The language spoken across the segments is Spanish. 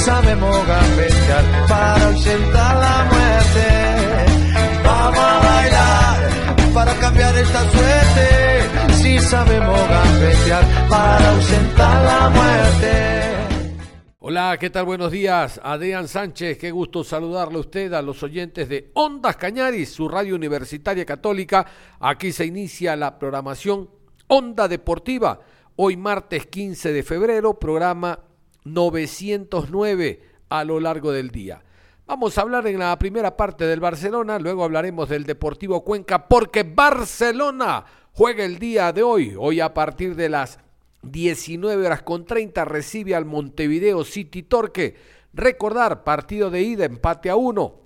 Sabemos gambetear para ausentar la muerte. Vamos a bailar para cambiar esta suerte. Si sabemos gambetear para ausentar la muerte. Hola, ¿qué tal? Buenos días. Adrián Sánchez, qué gusto saludarle a usted, a los oyentes de Ondas Cañaris, su radio universitaria católica. Aquí se inicia la programación Onda Deportiva. Hoy martes 15 de febrero, programa 909 a lo largo del día. Vamos a hablar en la primera parte del Barcelona, luego hablaremos del Deportivo Cuenca, porque Barcelona juega el día de hoy. Hoy a partir de las 19 horas con 30 recibe al Montevideo City Torque. Recordar, partido de ida, empate a uno.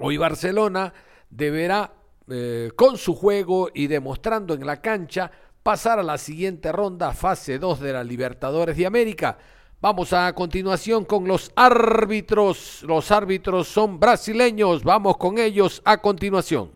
Hoy Barcelona deberá, eh, con su juego y demostrando en la cancha, pasar a la siguiente ronda, fase 2 de la Libertadores de América. Vamos a continuación con los árbitros. Los árbitros son brasileños. Vamos con ellos a continuación.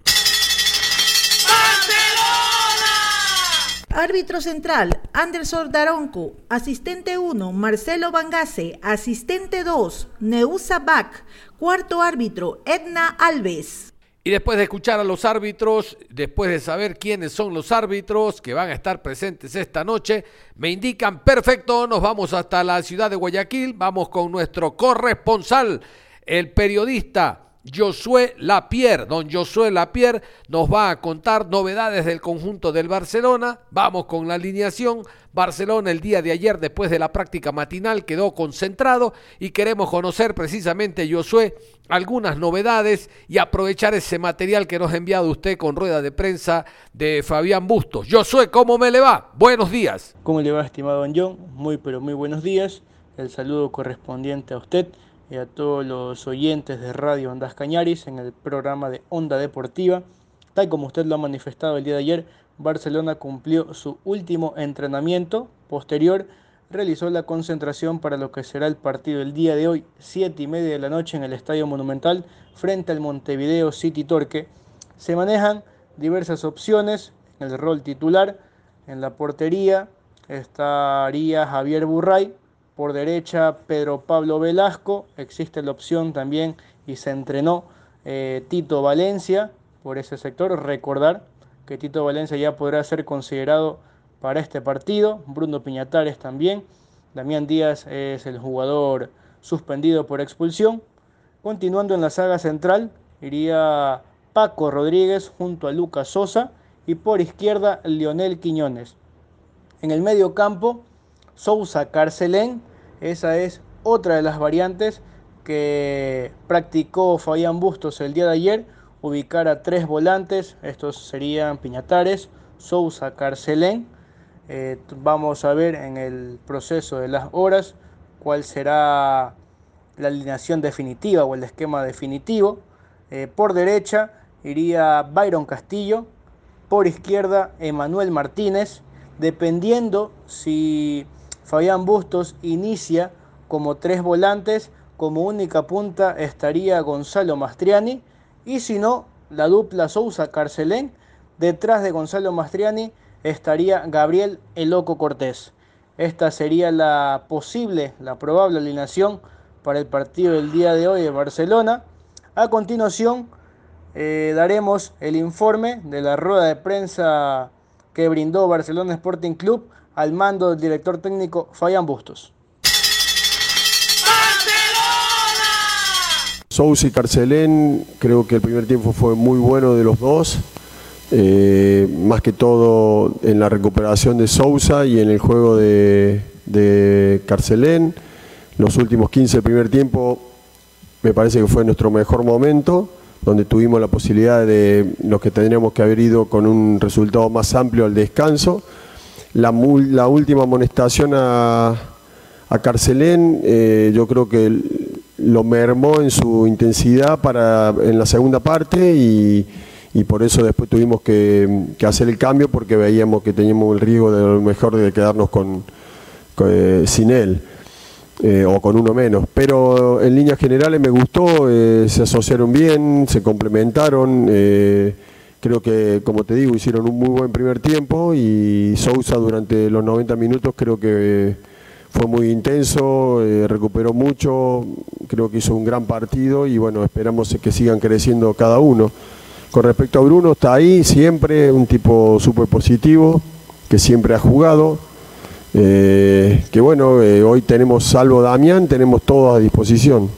Árbitro central, Anderson Daronco. Asistente 1, Marcelo Bangase. Asistente 2, Neusa Bach. Cuarto árbitro, Edna Alves. Y después de escuchar a los árbitros, después de saber quiénes son los árbitros que van a estar presentes esta noche, me indican, perfecto, nos vamos hasta la ciudad de Guayaquil, vamos con nuestro corresponsal, el periodista Josué Lapierre. Don Josué Lapierre nos va a contar novedades del conjunto del Barcelona. Vamos con la alineación. Barcelona el día de ayer, después de la práctica matinal, quedó concentrado y queremos conocer precisamente, Josué, algunas novedades y aprovechar ese material que nos ha enviado usted con rueda de prensa de Fabián Bustos. Josué, ¿cómo me le va? Buenos días. ¿Cómo le va, estimado Don? Muy, pero muy buenos días. El saludo correspondiente a usted y a todos los oyentes de Radio Ondas Cañaris en el programa de Onda Deportiva. Tal como usted lo ha manifestado el día de ayer, Barcelona cumplió su último entrenamiento. Posterior, realizó la concentración para lo que será el partido el día de hoy, 7 y media de la noche en el Estadio Monumental, frente al Montevideo City Torque. Se manejan diversas opciones en el rol titular. En la portería estaría Javier Burray, por derecha Pedro Pablo Velasco, existe la opción también y se entrenó eh, Tito Valencia por ese sector. Recordar que Tito Valencia ya podrá ser considerado para este partido, Bruno Piñatares también, Damián Díaz es el jugador suspendido por expulsión. Continuando en la saga central, iría Paco Rodríguez junto a Lucas Sosa y por izquierda Lionel Quiñones. En el medio campo, Sousa Carcelén esa es otra de las variantes que practicó Fabián Bustos el día de ayer, ubicar a tres volantes, estos serían Piñatares, Sousa, Carcelén. Eh, vamos a ver en el proceso de las horas cuál será la alineación definitiva o el esquema definitivo. Eh, por derecha iría Byron Castillo, por izquierda Emanuel Martínez, dependiendo si Fabián Bustos inicia como tres volantes, como única punta estaría Gonzalo Mastriani y si no, la dupla Sousa Carcelén, detrás de Gonzalo Mastriani estaría Gabriel Eloco Cortés. Esta sería la posible, la probable alineación para el partido del día de hoy de Barcelona. A continuación eh, daremos el informe de la rueda de prensa que brindó Barcelona Sporting Club al mando del director técnico Fabián Bustos. Sousa y Carcelén, creo que el primer tiempo fue muy bueno de los dos, eh, más que todo en la recuperación de Sousa y en el juego de, de Carcelén. Los últimos 15 del primer tiempo me parece que fue nuestro mejor momento, donde tuvimos la posibilidad de los que tendríamos que haber ido con un resultado más amplio al descanso. La, última amonestación a, Carcelén, eh, yo creo que lo mermó en su intensidad para en la segunda parte y, por eso después tuvimos que, hacer el cambio porque veíamos que teníamos el riesgo de lo mejor de quedarnos con, eh, sin él. Eh, o con uno menos. Pero en líneas generales me gustó, se asociaron bien, se complementaron. Creo que, como te digo, hicieron un muy buen primer tiempo y Sousa durante los 90 minutos creo que fue muy intenso, recuperó mucho, creo que hizo un gran partido y bueno, esperamos que sigan creciendo cada uno. Con respecto a Bruno, está ahí siempre, un tipo súper positivo, que siempre ha jugado eh, que bueno, eh, hoy tenemos salvo Damián, tenemos todo a disposición.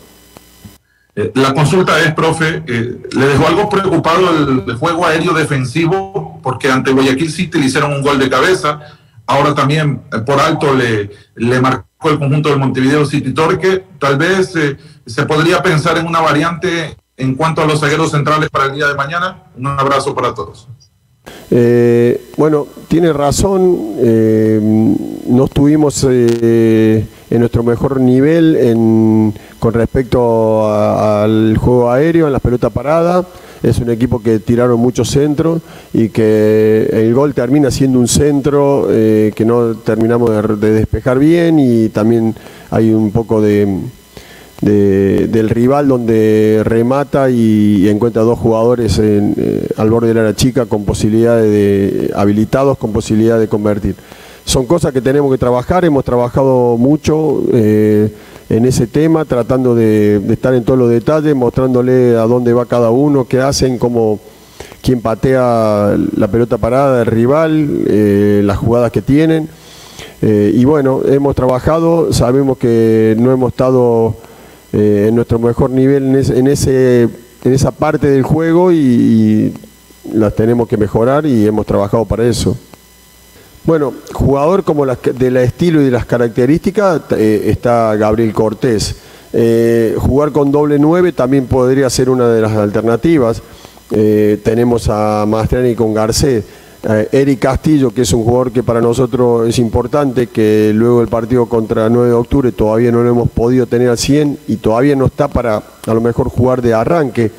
Eh, la consulta es, profe, ¿le dejó algo preocupado el, juego aéreo defensivo? Porque ante Guayaquil City le hicieron un gol de cabeza, ahora también por alto le, le marcó el conjunto del Montevideo City Torque. Tal vez se podría pensar en una variante en cuanto a los zagueros centrales para el día de mañana. Un abrazo para todos. Eh, bueno, tiene razón, eh, no estuvimos eh, en nuestro mejor nivel con respecto al juego aéreo, en las pelotas paradas. Es un equipo que tiraron muchos centros y que el gol termina siendo un centro que no terminamos de despejar bien y también hay un poco de, del rival donde remata y, encuentra dos jugadores eh, al borde de la chica con posibilidades de, habilitados con posibilidad de convertir. Son cosas que tenemos que trabajar, hemos trabajado mucho eh, en ese tema, tratando de, estar en todos los detalles, mostrándole a dónde va cada uno, qué hacen, cómo quién patea la pelota parada del rival, eh, las jugadas que tienen. y bueno, hemos trabajado, sabemos que no hemos estado eh, en nuestro mejor nivel en, en esa parte del juego y, las tenemos que mejorar y hemos trabajado para eso. Bueno, jugador como las, del estilo y de las características eh, está Gabriel Cortés. Eh, jugar con doble 9 también podría ser una de las alternativas. tenemos a Mastriani con Garcés. Eh, Eric Castillo, que es un jugador que para nosotros es importante, que luego del partido contra el 9 de octubre todavía no lo hemos podido tener al 100 y todavía no está para a lo mejor jugar de arranque.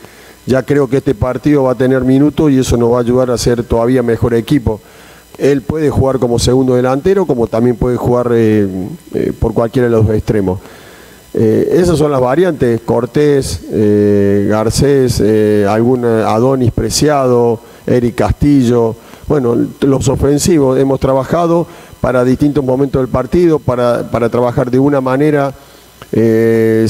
Ya creo que este partido va a tener minutos y eso nos va a ayudar a ser todavía mejor equipo. Él puede jugar como segundo delantero, como también puede jugar eh, eh, por cualquiera de los extremos. esas son las variantes, Cortés, Garcés, algún Adonis Preciado, Eric Castillo, bueno, los ofensivos hemos trabajado para distintos momentos del partido, para, trabajar de una manera eh,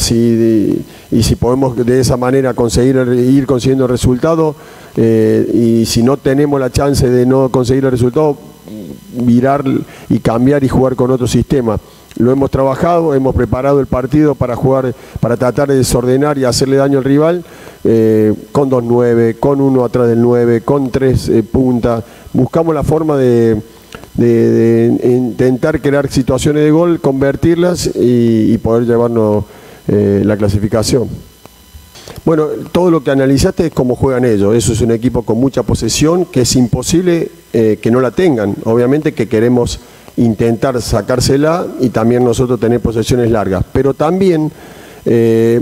y si podemos de esa manera conseguir ir consiguiendo resultados eh, y si no tenemos la chance de no conseguir el resultado, virar y cambiar y jugar con otro sistema. Lo hemos trabajado, hemos preparado el partido para jugar, para tratar de desordenar y hacerle daño al rival, eh, con dos nueve, con uno atrás del 9, con tres puntas, buscamos la forma de, intentar crear situaciones de gol, convertirlas y, poder llevarnos eh, la clasificación. Bueno, todo lo que analizaste es cómo juegan ellos. Eso es un equipo con mucha posesión que es imposible eh, que no la tengan. Obviamente que queremos intentar sacársela y también nosotros tener posesiones largas. Pero también eh,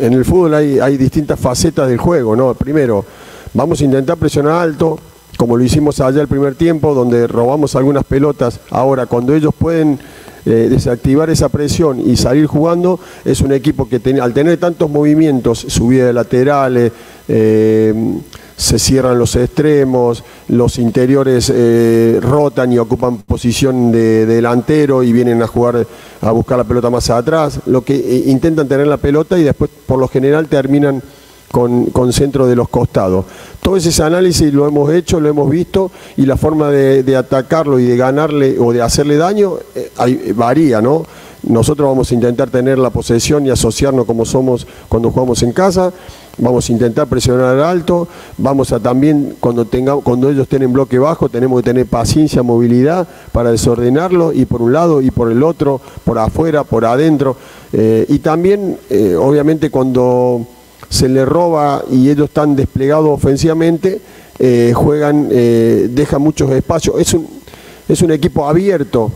en el fútbol hay, hay distintas facetas del juego. ¿no? Primero, vamos a intentar presionar alto, como lo hicimos allá el primer tiempo, donde robamos algunas pelotas. Ahora, cuando ellos pueden eh, desactivar esa presión y salir jugando, es un equipo que al tener tantos movimientos, subida de laterales, eh, se cierran los extremos, los interiores eh, rotan y ocupan posición de, delantero y vienen a jugar, a buscar la pelota más atrás, lo que intentan tener la pelota y después por lo general terminan con, centro de los costados. Todo ese análisis lo hemos hecho, lo hemos visto y la forma de, atacarlo y de ganarle o de hacerle daño eh, varía, ¿no? Nosotros vamos a intentar tener la posesión y asociarnos como somos cuando jugamos en casa. Vamos a intentar presionar alto. Vamos a también, cuando, tenga, cuando ellos tienen bloque bajo, tenemos que tener paciencia, movilidad para desordenarlo y por un lado y por el otro, por afuera, por adentro. Eh, y también, eh, obviamente, cuando se le roba y ellos están desplegados ofensivamente, eh, juegan, eh, dejan muchos espacios. Es un, es un equipo abierto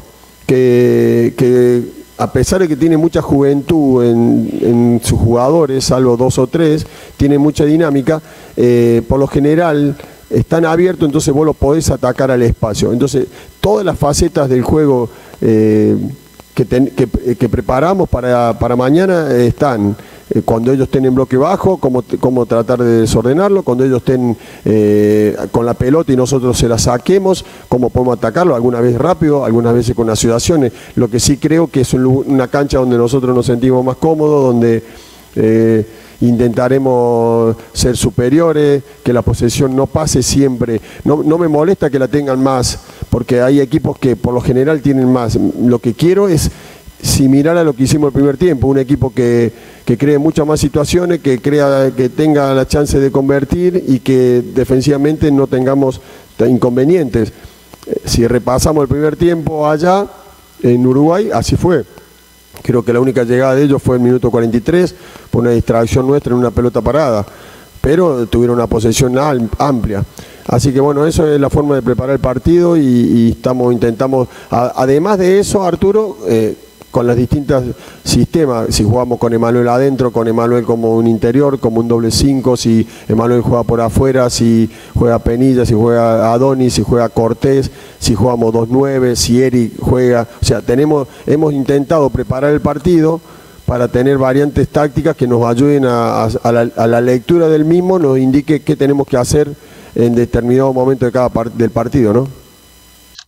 que, a pesar de que tiene mucha juventud en, sus jugadores, salvo dos o tres, tiene mucha dinámica, eh, por lo general están abiertos, entonces vos lo podés atacar al espacio. Entonces, todas las facetas del juego que, preparamos para, mañana están eh, cuando ellos estén en bloque bajo, cómo, cómo tratar de desordenarlo, cuando ellos estén eh, con la pelota y nosotros se la saquemos, cómo podemos atacarlo, alguna vez rápido, algunas veces con asociaciones. Lo que sí creo que es una cancha donde nosotros nos sentimos más cómodos, donde... Eh, intentaremos ser superiores, que la posesión no pase siempre. No, no, me molesta que la tengan más, porque hay equipos que por lo general tienen más. Lo que quiero es similar a lo que hicimos el primer tiempo, un equipo que, que cree muchas más situaciones, que crea que tenga la chance de convertir y que defensivamente no tengamos inconvenientes. Si repasamos el primer tiempo allá en Uruguay, así fue. Creo que la única llegada de ellos fue el minuto 43 por una distracción nuestra en una pelota parada, pero tuvieron una posesión amplia. Así que bueno, eso es la forma de preparar el partido y, estamos intentamos, además de eso, Arturo, eh, con los distintos sistemas, si jugamos con Emanuel adentro, con Emanuel como un interior, como un doble 5, si Emanuel juega por afuera, si juega Penilla, si juega Adonis, si juega Cortés, si jugamos 2-9, si Eric juega, o sea, tenemos, hemos intentado preparar el partido para tener variantes tácticas que nos ayuden a, la, a la lectura del mismo, nos indique qué tenemos que hacer en determinado momento de cada del partido, ¿no?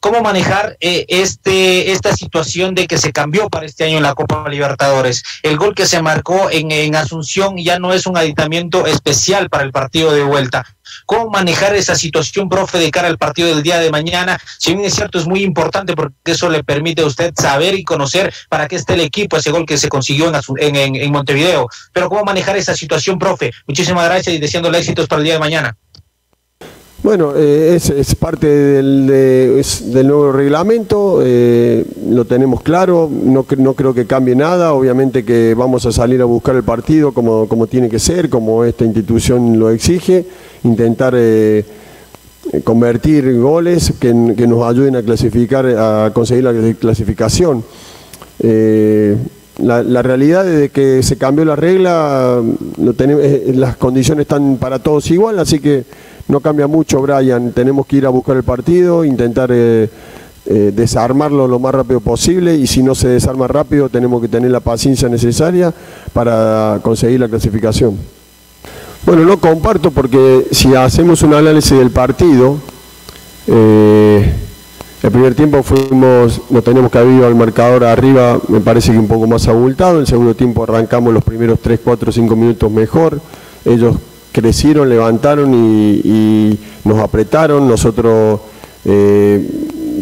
Cómo manejar eh, este, esta situación de que se cambió para este año en la Copa Libertadores. El gol que se marcó en, en Asunción ya no es un aditamiento especial para el partido de vuelta. ¿Cómo manejar esa situación, profe, de cara al partido del día de mañana? Si bien es cierto, es muy importante porque eso le permite a usted saber y conocer para qué está el equipo, ese gol que se consiguió en, en, en Montevideo. Pero ¿cómo manejar esa situación, profe? Muchísimas gracias y deseándole éxitos para el día de mañana. Bueno, eh, es, parte del, del, nuevo reglamento, eh, lo tenemos claro, no, no, creo que cambie nada, obviamente que vamos a salir a buscar el partido como, como tiene que ser, como esta institución lo exige, intentar eh, convertir goles que, nos ayuden a clasificar, a conseguir la clasificación. La, realidad es de que se cambió la regla, tenemos, las condiciones están para todos igual, así que no cambia mucho, Brian. Tenemos que ir a buscar el partido, intentar eh, eh, desarmarlo lo más rápido posible y si no se desarma rápido tenemos que tener la paciencia necesaria para conseguir la clasificación. Bueno, no comparto porque si hacemos un análisis del partido, eh, el primer tiempo fuimos, no teníamos que haber al marcador arriba, me parece que un poco más abultado, el segundo tiempo arrancamos los primeros 3, 4, 5 minutos mejor, ellos crecieron, levantaron y, nos apretaron. Nosotros eh,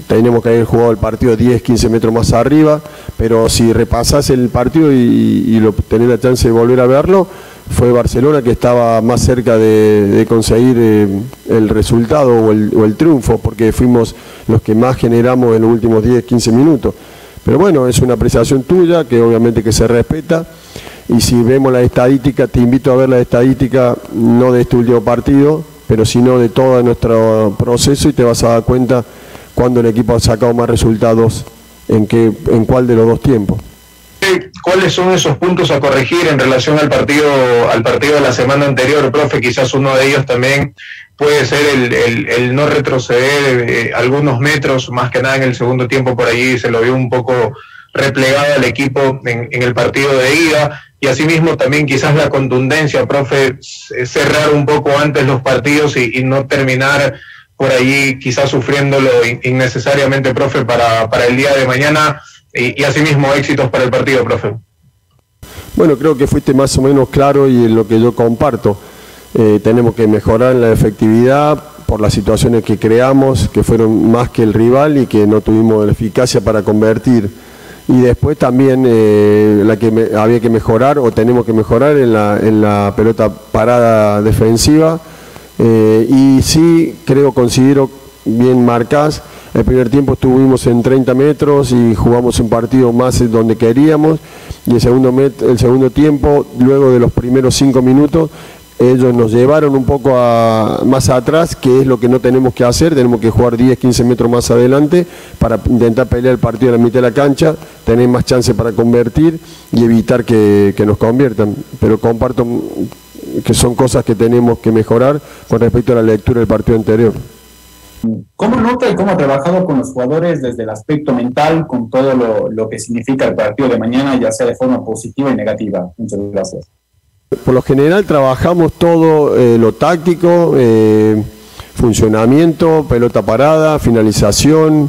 tenemos que haber jugado el partido 10, 15 metros más arriba, pero si repasás el partido y, lo, tenés la chance de volver a verlo, fue Barcelona que estaba más cerca de, conseguir eh, el resultado o el, o el, triunfo, porque fuimos los que más generamos en los últimos 10, 15 minutos. Pero bueno, es una apreciación tuya que obviamente que se respeta y si vemos la estadística, te invito a ver la estadística no de este último partido, pero sino de todo nuestro proceso y te vas a dar cuenta cuando el equipo ha sacado más resultados en, qué, en cuál de los dos tiempos. ¿Cuáles son esos puntos a corregir en relación al partido, al partido de la semana anterior, profe? Quizás uno de ellos también puede ser el, el, no retroceder eh, algunos metros, más que nada en el segundo tiempo por allí se lo vio un poco replegado al equipo en, el partido de ida y asimismo también quizás la contundencia, profe, cerrar un poco antes los partidos y, no terminar por ahí quizás sufriéndolo innecesariamente, profe, para, para el día de mañana y, asimismo éxitos para el partido, profe. Bueno, creo que fuiste más o menos claro y en lo que yo comparto. Eh, tenemos que mejorar la efectividad por las situaciones que creamos, que fueron más que el rival y que no tuvimos la eficacia para convertir y después también eh, la que había que mejorar o tenemos que mejorar en la, en la pelota parada defensiva eh, y sí creo, considero bien marcás. El primer tiempo estuvimos en 30 metros y jugamos un partido más donde queríamos. Y el segundo, el segundo tiempo, luego de los primeros 5 minutos, ellos nos llevaron un poco más atrás, que es lo que no tenemos que hacer, tenemos que jugar 10, 15 metros más adelante para intentar pelear el partido a la mitad de la cancha, tener más chance para convertir y evitar que, que nos conviertan. Pero comparto que son cosas que tenemos que mejorar con respecto a la lectura del partido anterior. ¿Cómo nota y cómo ha trabajado con los jugadores desde el aspecto mental, con todo lo, que significa el partido de mañana, ya sea de forma positiva y negativa? Muchas gracias. Por lo general trabajamos todo eh, lo táctico, eh, funcionamiento, pelota parada, finalización,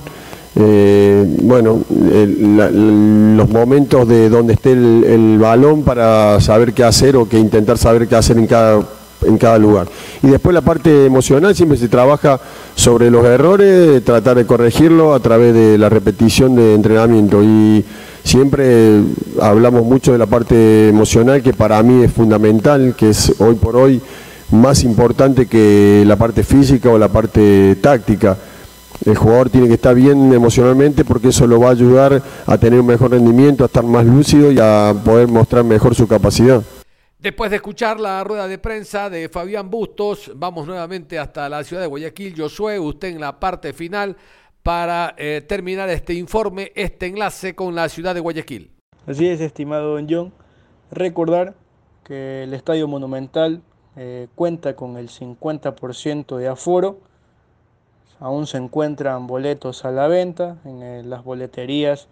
eh, bueno, los momentos de donde esté el, balón para saber qué hacer o que intentar saber qué hacer en cada, en cada lugar. Y después la parte emocional siempre se trabaja sobre los errores, tratar de corregirlo a través de la repetición de entrenamiento. Y siempre hablamos mucho de la parte emocional que para mí es fundamental, que es hoy por hoy más importante que la parte física o la parte táctica el jugador tiene que estar bien emocionalmente porque eso lo va a ayudar a tener un mejor rendimiento, a estar más lúcido y a poder mostrar mejor su capacidad. Después de escuchar la rueda de prensa de Fabián Bustos, vamos nuevamente hasta la ciudad de Guayaquil. Josué, usted en la parte final para eh, terminar este informe, este enlace con la ciudad de Guayaquil. Así es, estimado don John. Recordar que el Estadio Monumental eh, cuenta con el 50% de aforo Aún se encuentran boletos a la venta en eh, las boleterías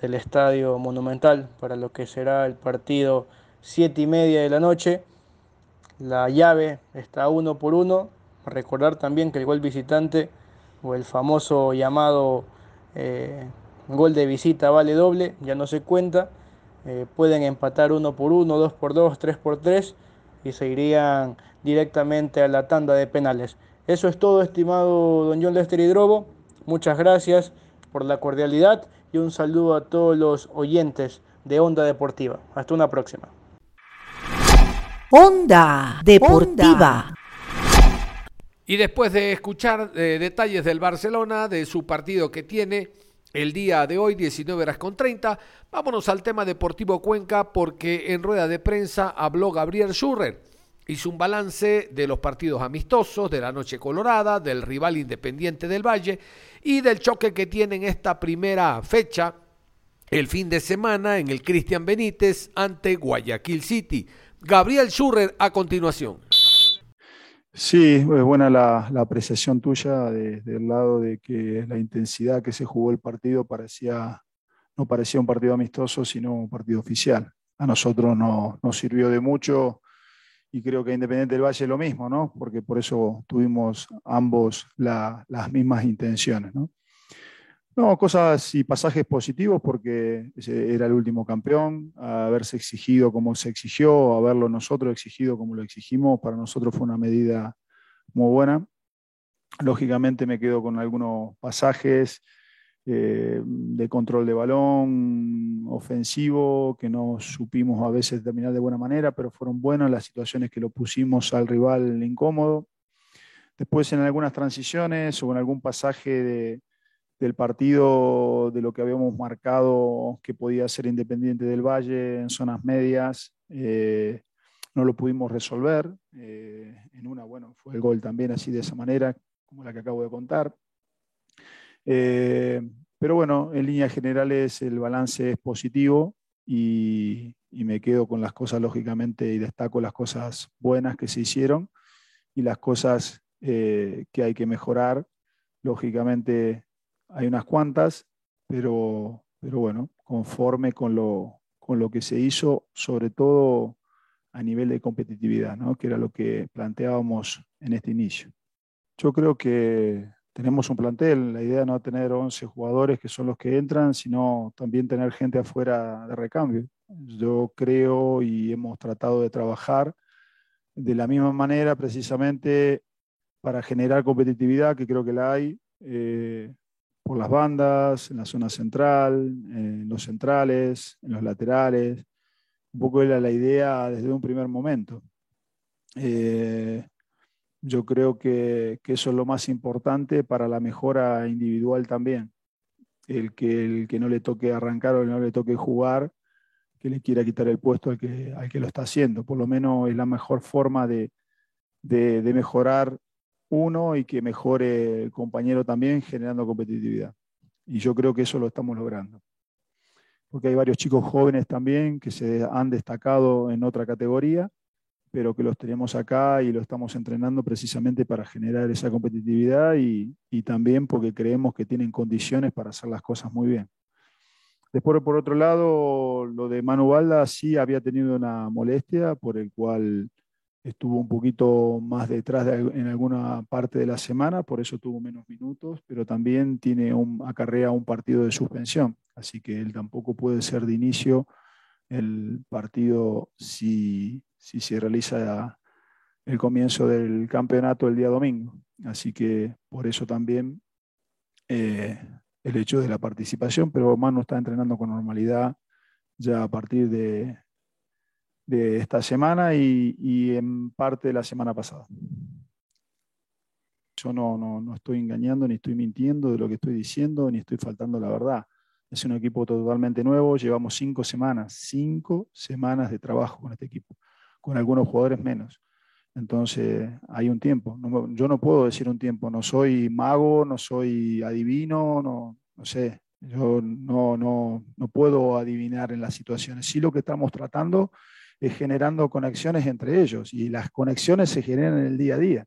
del Estadio Monumental para lo que será el partido 7 y media de la noche. La llave está uno por uno. Recordar también que el gol visitante o el famoso llamado eh, gol de visita vale doble, ya no se cuenta. Eh, pueden empatar uno por uno, dos por dos, tres por tres y se irían directamente a la tanda de penales. Eso es todo, estimado don John Lester Hidrobo. Muchas gracias por la cordialidad y un saludo a todos los oyentes de Onda Deportiva. Hasta una próxima. Onda Deportiva. Y después de escuchar eh, detalles del Barcelona, de su partido que tiene el día de hoy, 19 horas con 30, vámonos al tema Deportivo Cuenca porque en rueda de prensa habló Gabriel Schurrer hizo un balance de los partidos amistosos, de la Noche Colorada, del rival independiente del Valle y del choque que tienen esta primera fecha, el fin de semana, en el Cristian Benítez ante Guayaquil City. Gabriel Schurrer a continuación. Sí, es buena la, apreciación tuya desde el lado de que la intensidad que se jugó el partido parecía, no parecía un partido amistoso, sino un partido oficial. A nosotros no, nos sirvió de mucho y creo que Independiente del Valle lo mismo, ¿no? Porque por eso tuvimos ambos las mismas intenciones, ¿no? No, cosas y pasajes positivos porque era el último campeón, haberse exigido como se exigió, haberlo nosotros exigido como lo exigimos, para nosotros fue una medida muy buena. Lógicamente me quedo con algunos pasajes eh, de control de balón, ofensivo, que no supimos a veces terminar de buena manera, pero fueron buenas las situaciones que lo pusimos al rival incómodo. Después en algunas transiciones o en algún pasaje del partido de lo que habíamos marcado que podía ser Independiente del Valle en zonas medias, eh, no lo pudimos resolver. Eh, en una, bueno, fue el gol también así de esa manera, como la que acabo de contar. Eh, pero bueno, en líneas generales el balance es positivo y, me quedo con las cosas, lógicamente, y destaco las cosas buenas que se hicieron y las cosas que hay que mejorar. Lógicamente hay unas cuantas, pero, pero bueno, conforme con lo, con lo que se hizo, sobre todo a nivel de competitividad, ¿no? que era lo que planteábamos en este inicio. Yo creo que tenemos un plantel, la idea no tener 11 jugadores que son los que entran, sino también tener gente afuera de recambio. Yo creo y hemos tratado de trabajar de la misma manera precisamente para generar competitividad, que creo que la hay, eh, por las bandas, en la zona central, en los centrales, en los laterales. Un poco era la idea desde un primer momento. Eh, yo creo que, que, eso es lo más importante para la mejora individual también. El que, el que no le toque arrancar o no le toque jugar, que le quiera quitar el puesto al que, al que lo está haciendo. Por lo menos es la mejor forma de, de mejorar uno y que mejore el compañero también generando competitividad. Y yo creo que eso lo estamos logrando. Porque hay varios chicos jóvenes también que se han destacado en otra categoría pero que los tenemos acá y lo estamos entrenando precisamente para generar esa competitividad y, y, también porque creemos que tienen condiciones para hacer las cosas muy bien. Después, por otro lado, lo de Manu Balda sí había tenido una molestia por el cual estuvo un poquito más detrás de, en alguna parte de la semana, por eso tuvo menos minutos, pero también tiene un, acarrea un partido de suspensión, así que él tampoco puede ser de inicio el partido si si se realiza el comienzo del campeonato el día domingo. Así que por eso también eh, el hecho de la participación, pero Manu está entrenando con normalidad ya a partir de, de esta semana y, y, en parte de la semana pasada. Yo no, no, no estoy engañando, ni estoy mintiendo de lo que estoy diciendo, ni estoy faltando la verdad. Es un equipo totalmente nuevo, llevamos cinco semanas, cinco semanas de trabajo con este equipo con algunos jugadores menos. Entonces, hay un tiempo. yo no puedo decir un tiempo, no soy mago, no soy adivino, no, no sé. Yo no, no, no puedo adivinar en las situaciones. Sí lo que estamos tratando es generando conexiones entre ellos y las conexiones se generan en el día a día,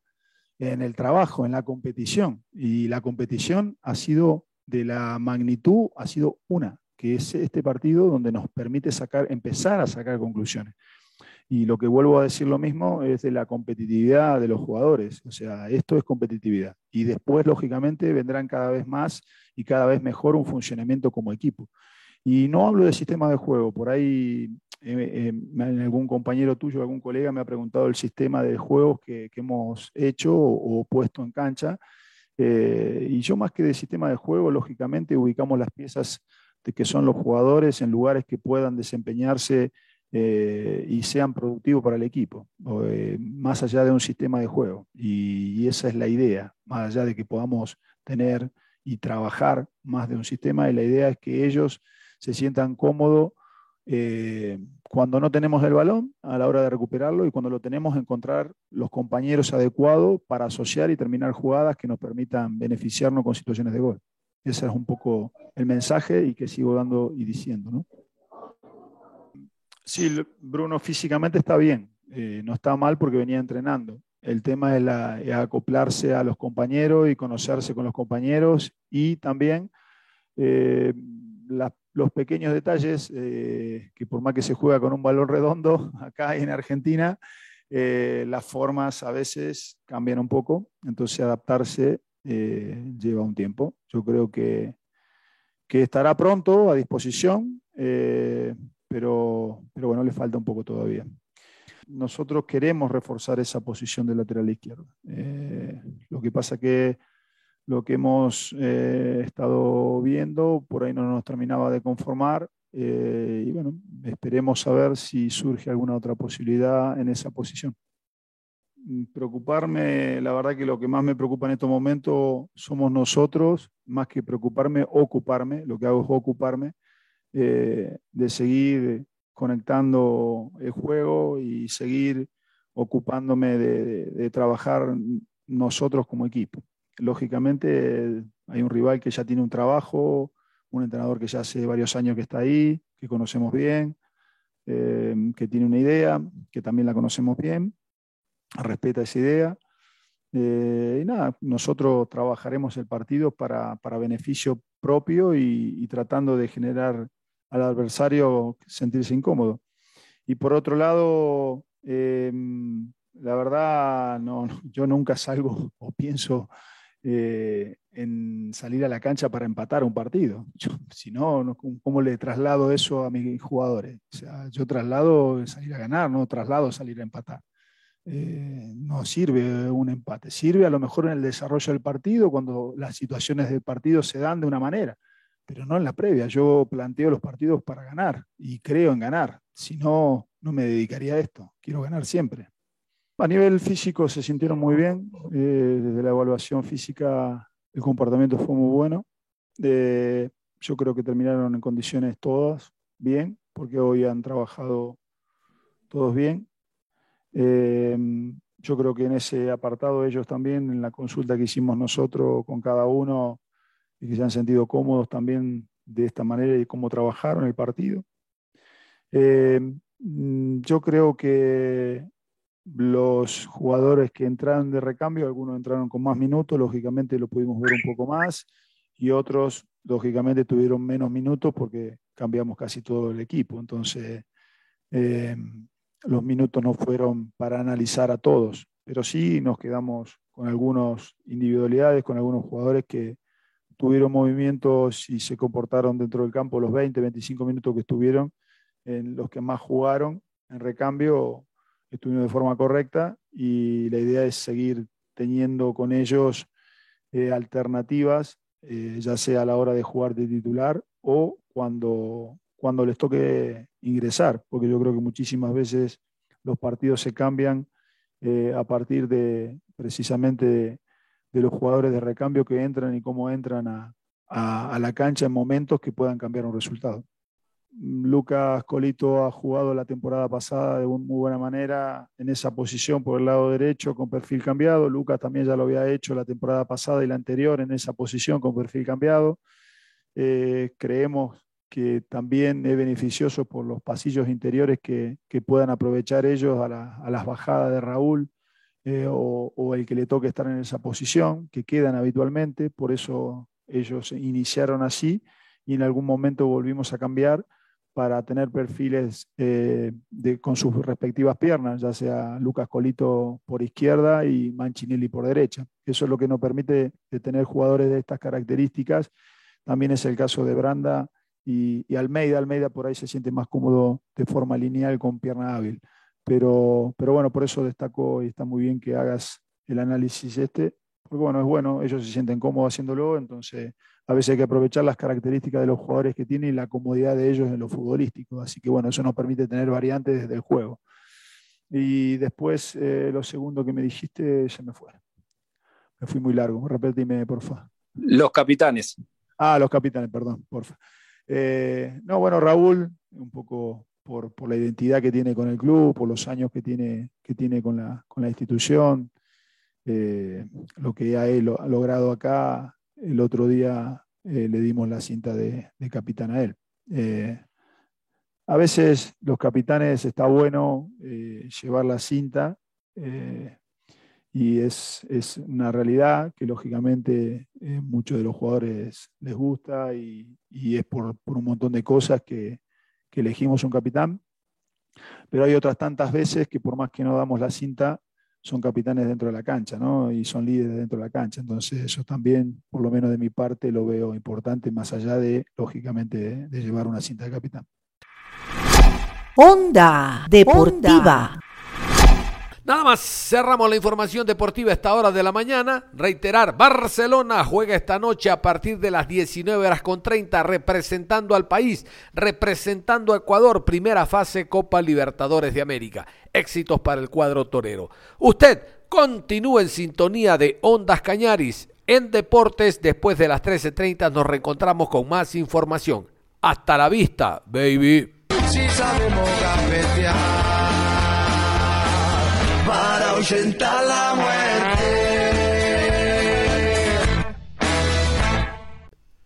en el trabajo, en la competición. Y la competición ha sido de la magnitud, ha sido una, que es este partido donde nos permite sacar, empezar a sacar conclusiones. Y lo que vuelvo a decir lo mismo es de la competitividad de los jugadores. O sea, esto es competitividad. Y después, lógicamente, vendrán cada vez más y cada vez mejor un funcionamiento como equipo. Y no hablo de sistema de juego. Por ahí eh, eh, algún compañero tuyo, algún colega me ha preguntado el sistema de juegos que, hemos hecho o, puesto en cancha. Eh, y yo más que de sistema de juego, lógicamente ubicamos las piezas de que son los jugadores en lugares que puedan desempeñarse eh, y sean productivos para el equipo, más allá de un sistema de juego. Y, y, esa es la idea, más allá de que podamos tener y trabajar más de un sistema, y la idea es que ellos se sientan cómodos eh, cuando no tenemos el balón a la hora de recuperarlo y cuando lo tenemos encontrar los compañeros adecuados para asociar y terminar jugadas que nos permitan beneficiarnos con situaciones de gol. Ese es un poco el mensaje y que sigo dando y diciendo. ¿no? Sí, Bruno físicamente está bien, eh, no está mal porque venía entrenando. El tema es, la, es, acoplarse a los compañeros y conocerse con los compañeros y también eh, la, los pequeños detalles eh, que por más que se juega con un balón redondo acá en Argentina, eh, las formas a veces cambian un poco, entonces adaptarse eh, lleva un tiempo. Yo creo que, que estará pronto a disposición pero, pero bueno, le falta un poco todavía. Nosotros queremos reforzar esa posición de lateral izquierdo. Lo que pasa que lo que hemos eh, estado viendo por ahí no nos terminaba de conformar eh, y bueno, esperemos saber si surge alguna otra posibilidad en esa posición. Preocuparme, la verdad que lo que más me preocupa en estos momentos somos nosotros, más que preocuparme, ocuparme, lo que hago es ocuparme eh, de seguir conectando el juego y seguir ocupándome de, trabajar nosotros como equipo. Lógicamente hay un rival que ya tiene un trabajo, un entrenador que ya hace varios años que está ahí, que conocemos bien, eh, que tiene una idea, que también la conocemos bien, respeta esa idea. Eh, y nada, nosotros trabajaremos el partido para, para beneficio propio y, tratando de generar al adversario sentirse incómodo. Y por otro lado, eh, la verdad, no, yo nunca salgo o pienso eh, en salir a la cancha para empatar un partido. Si no, no, ¿cómo le traslado eso a mis jugadores? O sea, yo traslado salir a ganar, no traslado salir a empatar. Eh, no sirve un empate, sirve a lo mejor en el desarrollo del partido, cuando las situaciones del partido se dan de una manera pero no en la previa. Yo planteo los partidos para ganar y creo en ganar. Si no, no me dedicaría a esto. Quiero ganar siempre. A nivel físico se sintieron muy bien. Eh, desde la evaluación física el comportamiento fue muy bueno. Eh, yo creo que terminaron en condiciones todas bien, porque hoy han trabajado todos bien. Eh, yo creo que en ese apartado ellos también, en la consulta que hicimos nosotros con cada uno, y que se han sentido cómodos también de esta manera y cómo trabajaron el partido. yo creo que los jugadores que entraron de recambio, algunos entraron con más minutos, lógicamente lo pudimos ver un poco más, y otros, lógicamente, tuvieron menos minutos porque cambiamos casi todo el equipo. Entonces, eh, los minutos no fueron para analizar a todos, pero sí nos quedamos con algunas individualidades, con algunos jugadores que tuvieron movimientos y se comportaron dentro del campo los 20, 25 minutos que estuvieron, en los que más jugaron en recambio estuvieron de forma correcta y la idea es seguir teniendo con ellos eh, alternativas, eh, ya sea a la hora de jugar de titular o cuando, cuando les toque ingresar, porque yo creo que muchísimas veces los partidos se cambian eh, a partir de precisamente de, los jugadores de recambio que entran y cómo entran a la cancha en momentos que puedan cambiar un resultado. Lucas Colito ha jugado la temporada pasada de muy buena manera en esa posición por el lado derecho con perfil cambiado. Lucas también ya lo había hecho la temporada pasada y la anterior en esa posición con perfil cambiado. Eh, creemos que también es beneficioso por los pasillos interiores que, puedan aprovechar ellos a, las bajadas de Raúl eh, o, o el que le toque estar en esa posición, que quedan habitualmente. Por eso ellos iniciaron así y en algún momento volvimos a cambiar para tener perfiles eh, de, con sus respectivas piernas, ya sea Lucas Colito por izquierda y Manchinelli por derecha. Eso es lo que nos permite de tener jugadores de estas características. También es el caso de Branda y, Almeida. Almeida por ahí se siente más cómodo de forma lineal con pierna hábil. Pero, pero bueno, por eso destaco y está muy bien que hagas el análisis este, porque bueno, es bueno, ellos se sienten cómodos haciéndolo, entonces a veces hay que aprovechar las características de los jugadores que tienen y la comodidad de ellos en lo futbolístico. Así que bueno, eso nos permite tener variantes desde el juego. Y después, eh, lo segundo que me dijiste, se me fue. Me fui muy largo. Repetime, por favor. Los capitanes. Ah, los capitanes, perdón, porfa. Eh, no, bueno, Raúl, un poco por, por, la identidad que tiene con el club, por los años que tiene, que tiene con, la, con la institución, eh, lo que ha, ha logrado acá el otro día eh, le dimos la cinta de, capitán a él. Eh, a veces los capitanes está bueno llevar la cinta y es, una realidad que lógicamente muchos de los jugadores les gusta y, es por, un montón de cosas que, que elegimos un capitán. Pero hay otras tantas veces que por más que no damos la cinta, son capitanes dentro de la cancha, ¿no? Y son líderes dentro de la cancha. Entonces, eso también, por lo menos de mi parte, lo veo importante, más allá de, lógicamente, de, llevar una cinta de capitán. Onda Deportiva. Nada más cerramos la información deportiva a esta hora de la mañana. Reiterar, Barcelona juega esta noche a partir de las 19 horas con 30 representando al país, representando a Ecuador, primera fase Copa Libertadores de América. Éxitos para el cuadro torero. Usted continúa en sintonía de Ondas Cañaris. En Deportes, después de las 13.30 nos reencontramos con más información. Hasta la vista, baby. para ahuyentar la muerte.